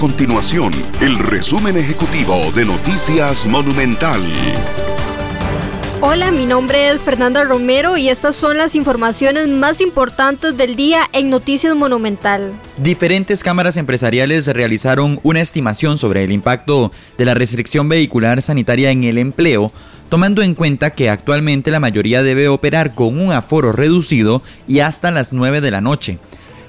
continuación el resumen ejecutivo de Noticias Monumental. Hola, mi nombre es Fernanda Romero y estas son las informaciones más importantes del día en Noticias Monumental. Diferentes cámaras empresariales realizaron una estimación sobre el impacto de la restricción vehicular sanitaria en el empleo, tomando en cuenta que actualmente la mayoría debe operar con un aforo reducido y hasta las 9 de la noche.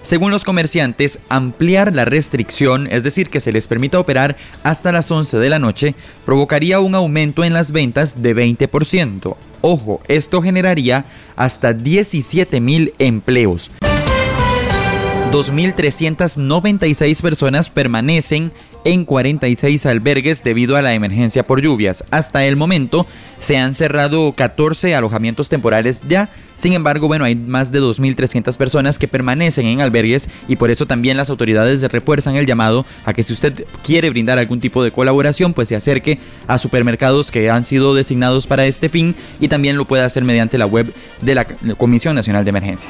Según los comerciantes, ampliar la restricción, es decir, que se les permita operar hasta las 11 de la noche, provocaría un aumento en las ventas de 20%. Ojo, esto generaría hasta 17 mil empleos. 2.396 personas permanecen en 46 albergues debido a la emergencia por lluvias. Hasta el momento se han cerrado 14 alojamientos temporales ya. Sin embargo, bueno, hay más de 2.300 personas que permanecen en albergues y por eso también las autoridades refuerzan el llamado a que si usted quiere brindar algún tipo de colaboración, pues se acerque a supermercados que han sido designados para este fin y también lo puede hacer mediante la web de la Comisión Nacional de Emergencia.